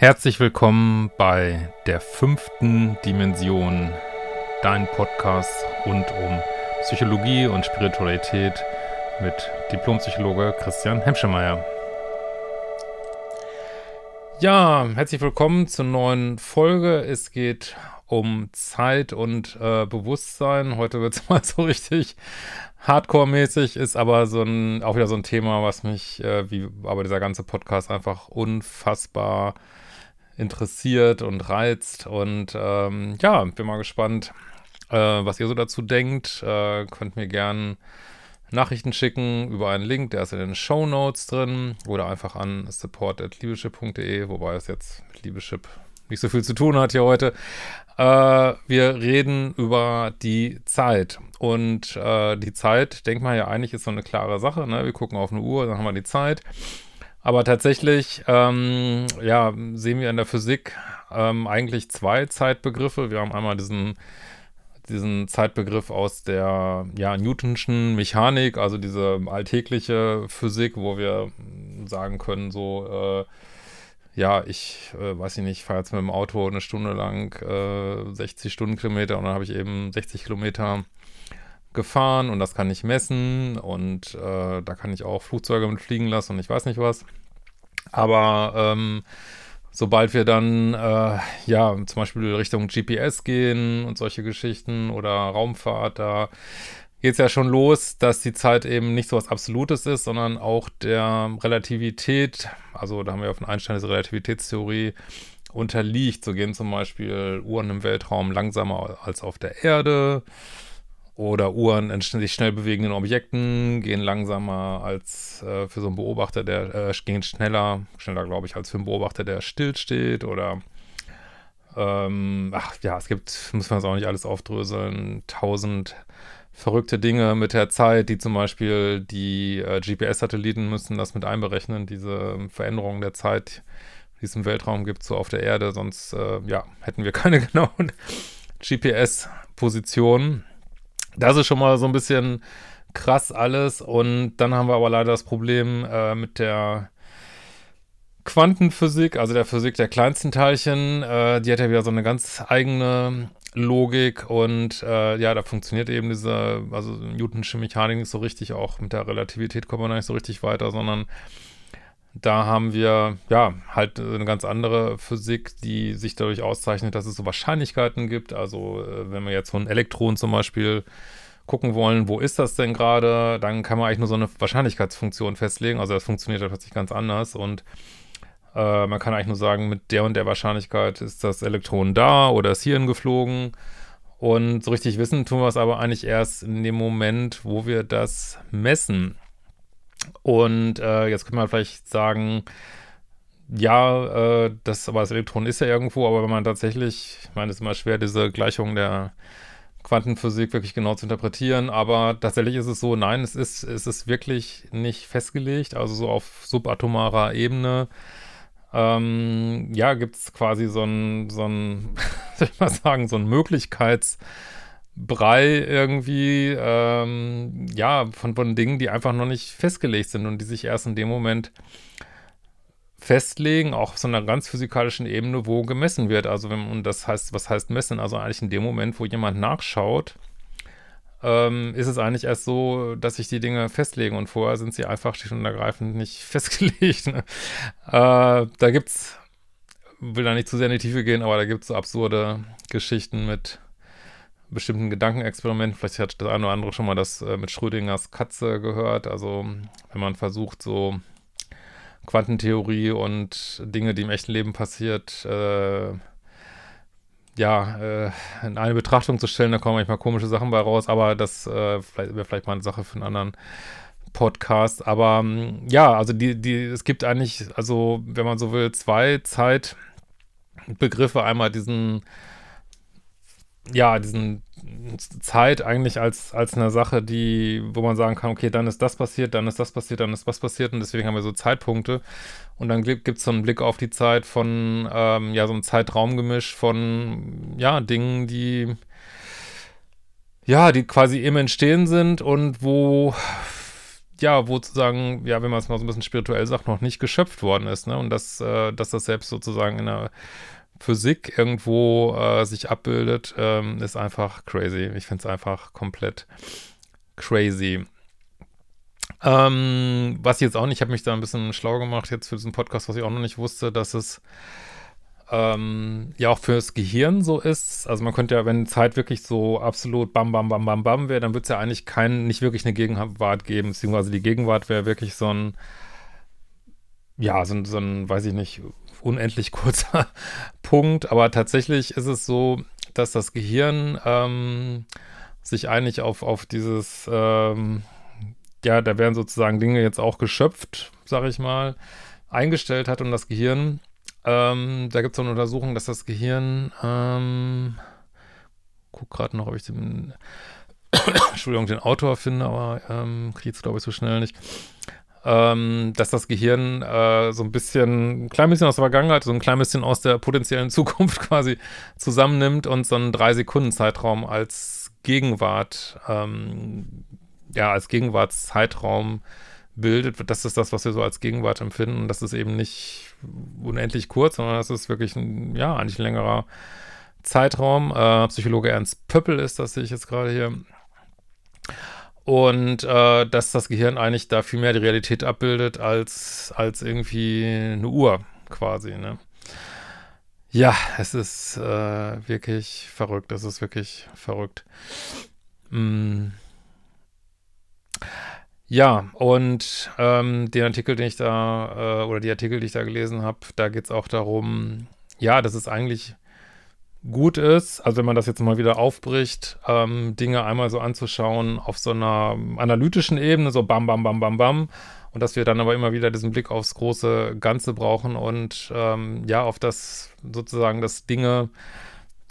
Herzlich willkommen bei der fünften Dimension, dein Podcast rund um Psychologie und Spiritualität mit Diplompsychologe Christian Hemschemeyer. Ja, herzlich willkommen zur neuen Folge. Es geht um Zeit und äh, Bewusstsein. Heute wird es mal so richtig Hardcore-mäßig, ist aber so ein, auch wieder so ein Thema, was mich, äh, wie aber dieser ganze Podcast einfach unfassbar interessiert und reizt. Und ähm, ja, bin mal gespannt, äh, was ihr so dazu denkt. Äh, könnt mir gerne Nachrichten schicken über einen Link, der ist in den Show Notes drin oder einfach an support.liebeschip.de, wobei es jetzt mit Liebeschip nicht so viel zu tun hat hier heute. Äh, wir reden über die Zeit. Und äh, die Zeit, denkt man ja eigentlich, ist so eine klare Sache. Ne? Wir gucken auf eine Uhr, dann haben wir die Zeit. Aber tatsächlich, ähm, ja, sehen wir in der Physik ähm, eigentlich zwei Zeitbegriffe. Wir haben einmal diesen, diesen Zeitbegriff aus der ja, Newtonschen Mechanik, also diese alltägliche Physik, wo wir sagen können, so, äh, ja, ich äh, weiß ich nicht, fahre jetzt mit dem Auto eine Stunde lang äh, 60 Stundenkilometer und dann habe ich eben 60 Kilometer gefahren und das kann ich messen und äh, da kann ich auch Flugzeuge mit fliegen lassen und ich weiß nicht was. Aber ähm, sobald wir dann äh, ja zum Beispiel Richtung GPS gehen und solche Geschichten oder Raumfahrt, da geht es ja schon los, dass die Zeit eben nicht so was Absolutes ist, sondern auch der Relativität, also da haben wir auf den Einstein diese Relativitätstheorie, unterliegt. So gehen zum Beispiel Uhren im Weltraum langsamer als auf der Erde. Oder Uhren in sich schnell bewegenden Objekten gehen langsamer als äh, für so einen Beobachter, der äh, gehen schneller, schneller glaube ich, als für einen Beobachter, der stillsteht. Oder ähm, ach ja, es gibt, muss man es auch nicht alles aufdröseln, tausend verrückte Dinge mit der Zeit, die zum Beispiel die äh, GPS-Satelliten müssen das mit einberechnen, diese Veränderungen der Zeit, die es im Weltraum gibt, so auf der Erde, sonst äh, ja, hätten wir keine genauen GPS-Positionen. Das ist schon mal so ein bisschen krass alles. Und dann haben wir aber leider das Problem äh, mit der Quantenphysik, also der Physik der kleinsten Teilchen. Äh, die hat ja wieder so eine ganz eigene Logik und äh, ja, da funktioniert eben diese, also Newtonsche Mechanik nicht so richtig, auch mit der Relativität kommt man nicht so richtig weiter, sondern da haben wir ja halt eine ganz andere Physik, die sich dadurch auszeichnet, dass es so Wahrscheinlichkeiten gibt. Also äh, wenn wir jetzt von Elektronen zum Beispiel gucken wollen, wo ist das denn gerade, dann kann man eigentlich nur so eine Wahrscheinlichkeitsfunktion festlegen. Also das funktioniert plötzlich ganz anders und äh, man kann eigentlich nur sagen, mit der und der Wahrscheinlichkeit ist das Elektron da oder ist hierhin geflogen. Und so richtig wissen tun wir es aber eigentlich erst in dem Moment, wo wir das messen. Und äh, jetzt können wir vielleicht sagen, ja, äh, das, aber das Elektron ist ja irgendwo, aber wenn man tatsächlich, ich meine, es ist immer schwer, diese Gleichung der Quantenphysik wirklich genau zu interpretieren, aber tatsächlich ist es so, nein, es ist, es ist wirklich nicht festgelegt, also so auf subatomarer Ebene. Ähm, ja, gibt es quasi so ein, so ein, soll ich mal sagen, so ein Möglichkeits- Brei irgendwie, ähm, ja, von, von Dingen, die einfach noch nicht festgelegt sind und die sich erst in dem Moment festlegen, auch auf so einer ganz physikalischen Ebene, wo gemessen wird. Also wenn, und das heißt, was heißt messen? Also eigentlich in dem Moment, wo jemand nachschaut, ähm, ist es eigentlich erst so, dass sich die Dinge festlegen und vorher sind sie einfach schlicht und ergreifend nicht festgelegt. Ne? Äh, da gibt's, will da nicht zu sehr in die Tiefe gehen, aber da gibt es so absurde Geschichten mit bestimmten Gedankenexperimenten. Vielleicht hat das eine oder andere schon mal das äh, mit Schrödingers Katze gehört. Also wenn man versucht, so Quantentheorie und Dinge, die im echten Leben passiert, äh, ja, äh, in eine Betrachtung zu stellen, da kommen manchmal komische Sachen bei raus, aber das äh, wäre vielleicht mal eine Sache für einen anderen Podcast. Aber ja, also die, die, es gibt eigentlich, also wenn man so will, zwei Zeitbegriffe. Einmal diesen ja, diesen Zeit eigentlich als, als eine Sache, die, wo man sagen kann, okay, dann ist das passiert, dann ist das passiert, dann ist was passiert und deswegen haben wir so Zeitpunkte. Und dann gibt es so einen Blick auf die Zeit von, ähm, ja, so ein Zeitraumgemisch von, ja, Dingen, die, ja, die quasi im Entstehen sind und wo ja, wo sozusagen, ja, wenn man es mal so ein bisschen spirituell sagt, noch nicht geschöpft worden ist, ne? Und dass, äh, dass das selbst sozusagen in der Physik irgendwo äh, sich abbildet, ähm, ist einfach crazy. Ich finde es einfach komplett crazy. Ähm, was ich jetzt auch nicht, ich habe mich da ein bisschen schlau gemacht jetzt für diesen Podcast, was ich auch noch nicht wusste, dass es ähm, ja auch fürs Gehirn so ist. Also man könnte ja, wenn Zeit wirklich so absolut bam, bam, bam, bam, bam wäre, dann würde es ja eigentlich kein, nicht wirklich eine Gegenwart geben, beziehungsweise die Gegenwart wäre wirklich so ein, ja, so, so ein, weiß ich nicht, unendlich kurzer Punkt. Aber tatsächlich ist es so, dass das Gehirn ähm, sich eigentlich auf, auf dieses, ähm, ja, da werden sozusagen Dinge jetzt auch geschöpft, sag ich mal, eingestellt hat und das Gehirn ähm, da gibt es so eine Untersuchung, dass das Gehirn, ähm, guck gerade noch, ob ich den, Entschuldigung, den Autor finde, aber ähm, kriege es, glaube ich, so schnell nicht. Ähm, dass das Gehirn äh, so ein bisschen, ein klein bisschen aus der Vergangenheit, so ein klein bisschen aus der potenziellen Zukunft quasi zusammennimmt und so einen drei Sekunden Zeitraum als Gegenwart, ähm, ja, als Gegenwartszeitraum bildet. Das ist das, was wir so als Gegenwart empfinden. Das ist eben nicht unendlich kurz, sondern das ist wirklich ein, ja, eigentlich ein längerer Zeitraum. Äh, Psychologe Ernst Pöppel ist das, sehe ich jetzt gerade hier. Und äh, dass das Gehirn eigentlich da viel mehr die Realität abbildet als, als irgendwie eine Uhr quasi, ne? Ja, es ist äh, wirklich verrückt. Es ist wirklich verrückt. Mm. Ja, und ähm, den Artikel, den ich da, äh, oder die Artikel, die ich da gelesen habe, da geht es auch darum, ja, dass es eigentlich gut ist, also wenn man das jetzt mal wieder aufbricht, ähm, Dinge einmal so anzuschauen auf so einer analytischen Ebene, so bam, bam, bam, bam, bam, und dass wir dann aber immer wieder diesen Blick aufs große Ganze brauchen und ähm, ja, auf das sozusagen, dass Dinge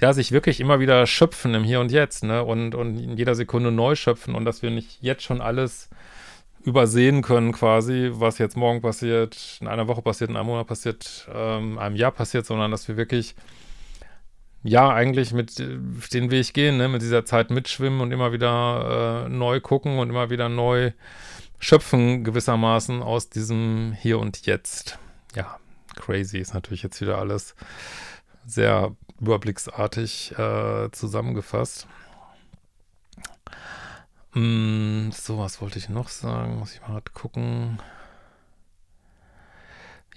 ja, sich wirklich immer wieder schöpfen im Hier und Jetzt, ne, und, und in jeder Sekunde neu schöpfen und dass wir nicht jetzt schon alles übersehen können quasi, was jetzt morgen passiert, in einer Woche passiert, in einem Monat passiert, ähm, einem Jahr passiert, sondern dass wir wirklich ja, eigentlich mit äh, den Weg gehen, ne, mit dieser Zeit mitschwimmen und immer wieder äh, neu gucken und immer wieder neu schöpfen gewissermaßen aus diesem Hier und Jetzt. Ja, crazy ist natürlich jetzt wieder alles sehr überblicksartig äh, zusammengefasst. Mm, so, was wollte ich noch sagen? Muss ich mal gucken.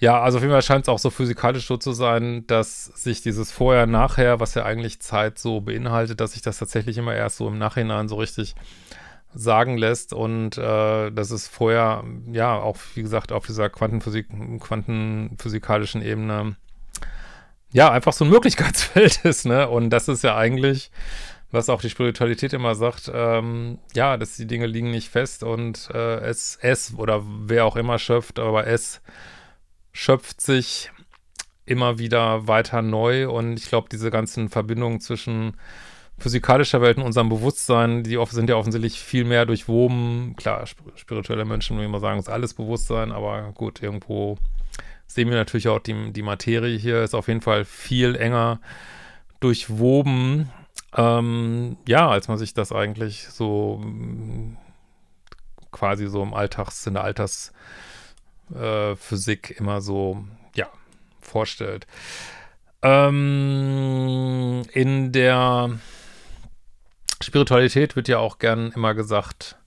Ja, also auf jeden Fall scheint es auch so physikalisch so zu sein, dass sich dieses Vorher-Nachher, was ja eigentlich Zeit so beinhaltet, dass sich das tatsächlich immer erst so im Nachhinein so richtig sagen lässt und äh, dass es vorher, ja, auch wie gesagt, auf dieser Quantenphysik, quantenphysikalischen Ebene, ja, einfach so ein Möglichkeitsfeld ist, ne? Und das ist ja eigentlich was auch die Spiritualität immer sagt, ähm, ja, dass die Dinge liegen nicht fest und äh, es, es oder wer auch immer schöpft, aber es schöpft sich immer wieder weiter neu und ich glaube, diese ganzen Verbindungen zwischen physikalischer Welt und unserem Bewusstsein, die sind ja offensichtlich viel mehr durchwoben. Klar, spirituelle Menschen, wie immer sagen, ist alles Bewusstsein, aber gut, irgendwo sehen wir natürlich auch die, die Materie hier, ist auf jeden Fall viel enger durchwoben ähm, ja, als man sich das eigentlich so quasi so im Alltags, in der Altersphysik äh, immer so, ja, vorstellt. Ähm, in der Spiritualität wird ja auch gern immer gesagt,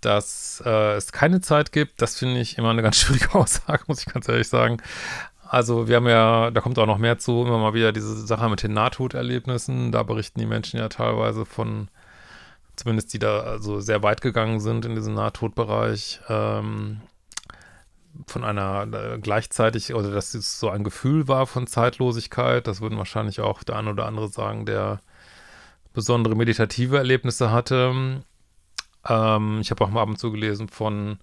dass äh, es keine Zeit gibt. Das finde ich immer eine ganz schwierige Aussage, muss ich ganz ehrlich sagen. Also wir haben ja, da kommt auch noch mehr zu, immer mal wieder diese Sache mit den Nahtoderlebnissen. Da berichten die Menschen ja teilweise von, zumindest die da also sehr weit gegangen sind in diesem Nahtodbereich, ähm, von einer äh, gleichzeitig, oder dass es so ein Gefühl war von Zeitlosigkeit. Das würden wahrscheinlich auch der ein oder andere sagen, der besondere meditative Erlebnisse hatte. Ähm, ich habe auch mal ab und zu gelesen von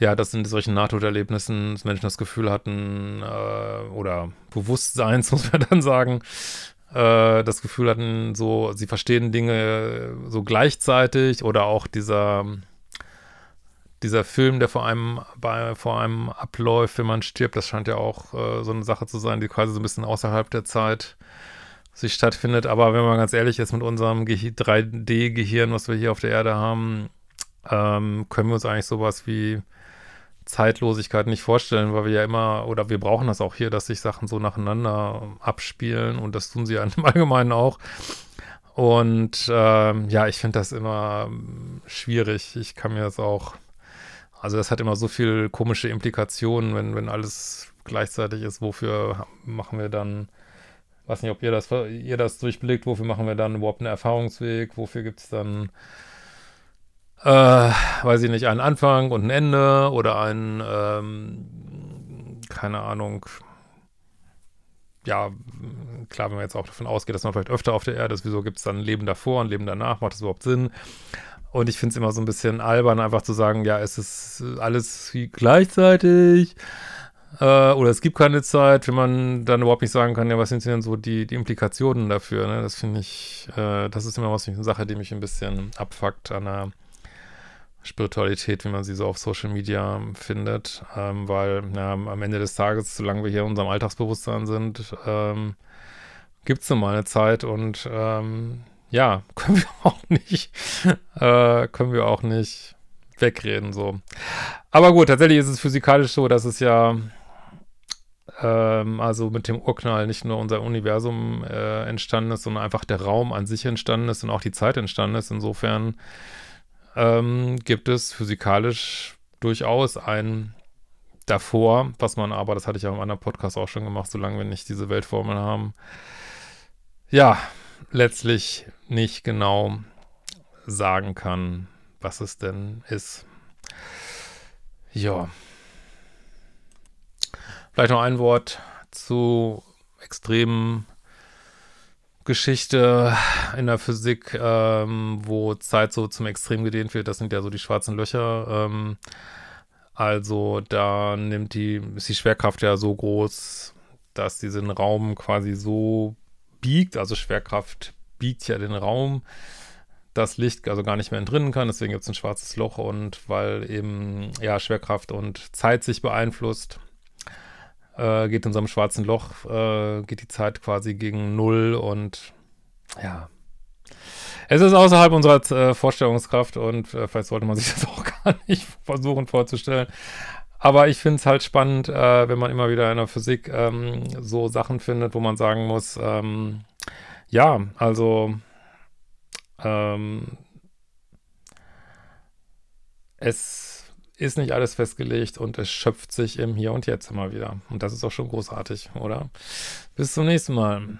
ja, dass in solchen Nahtoderlebnissen Menschen das Gefühl hatten, äh, oder Bewusstseins, muss man dann sagen, äh, das Gefühl hatten, so, sie verstehen Dinge so gleichzeitig oder auch dieser, dieser Film, der vor einem, bei, vor einem abläuft, wenn man stirbt, das scheint ja auch äh, so eine Sache zu sein, die quasi so ein bisschen außerhalb der Zeit sich stattfindet. Aber wenn man ganz ehrlich ist, mit unserem 3D-Gehirn, was wir hier auf der Erde haben, ähm, können wir uns eigentlich sowas wie Zeitlosigkeit nicht vorstellen, weil wir ja immer, oder wir brauchen das auch hier, dass sich Sachen so nacheinander abspielen und das tun sie ja im Allgemeinen auch. Und ähm, ja, ich finde das immer schwierig. Ich kann mir das auch, also das hat immer so viel komische Implikationen, wenn, wenn alles gleichzeitig ist. Wofür machen wir dann, weiß nicht, ob ihr das, ihr das durchblickt, wofür machen wir dann überhaupt einen Erfahrungsweg? Wofür gibt es dann äh, weiß ich nicht, einen Anfang und ein Ende oder ein, ähm, keine Ahnung, ja, klar, wenn man jetzt auch davon ausgeht, dass man vielleicht öfter auf der Erde ist, wieso gibt es dann ein Leben davor, ein Leben danach, macht das überhaupt Sinn? Und ich finde es immer so ein bisschen albern, einfach zu sagen, ja, es ist alles gleichzeitig äh, oder es gibt keine Zeit, wenn man dann überhaupt nicht sagen kann, ja, was sind denn so die, die Implikationen dafür? Ne? Das finde ich, äh, das ist immer was eine Sache, die mich ein bisschen abfuckt an der Spiritualität, wie man sie so auf Social Media findet, ähm, weil ja, am Ende des Tages, solange wir hier in unserem Alltagsbewusstsein sind, ähm, gibt es nun mal eine Zeit und ähm, ja, können wir auch nicht, äh, können wir auch nicht wegreden so. Aber gut, tatsächlich ist es physikalisch so, dass es ja ähm, also mit dem Urknall nicht nur unser Universum äh, entstanden ist, sondern einfach der Raum an sich entstanden ist und auch die Zeit entstanden ist. Insofern ähm, gibt es physikalisch durchaus ein davor, was man aber, das hatte ich ja im anderen Podcast auch schon gemacht, solange wir nicht diese Weltformel haben, ja, letztlich nicht genau sagen kann, was es denn ist. Ja. Vielleicht noch ein Wort zu extremen Geschichte in der Physik, ähm, wo Zeit so zum Extrem gedehnt wird, das sind ja so die schwarzen Löcher. Ähm, also da nimmt die, ist die Schwerkraft ja so groß, dass diesen Raum quasi so biegt, also Schwerkraft biegt ja den Raum, das Licht also gar nicht mehr entrinnen kann, deswegen gibt es ein schwarzes Loch und weil eben ja Schwerkraft und Zeit sich beeinflusst, äh, geht in so einem schwarzen Loch, äh, geht die Zeit quasi gegen Null und ja. Es ist außerhalb unserer äh, Vorstellungskraft und äh, vielleicht sollte man sich das auch gar nicht versuchen vorzustellen. Aber ich finde es halt spannend, äh, wenn man immer wieder in der Physik ähm, so Sachen findet, wo man sagen muss, ähm, ja, also ähm, es ist nicht alles festgelegt und es schöpft sich im Hier und Jetzt immer wieder. Und das ist auch schon großartig, oder? Bis zum nächsten Mal.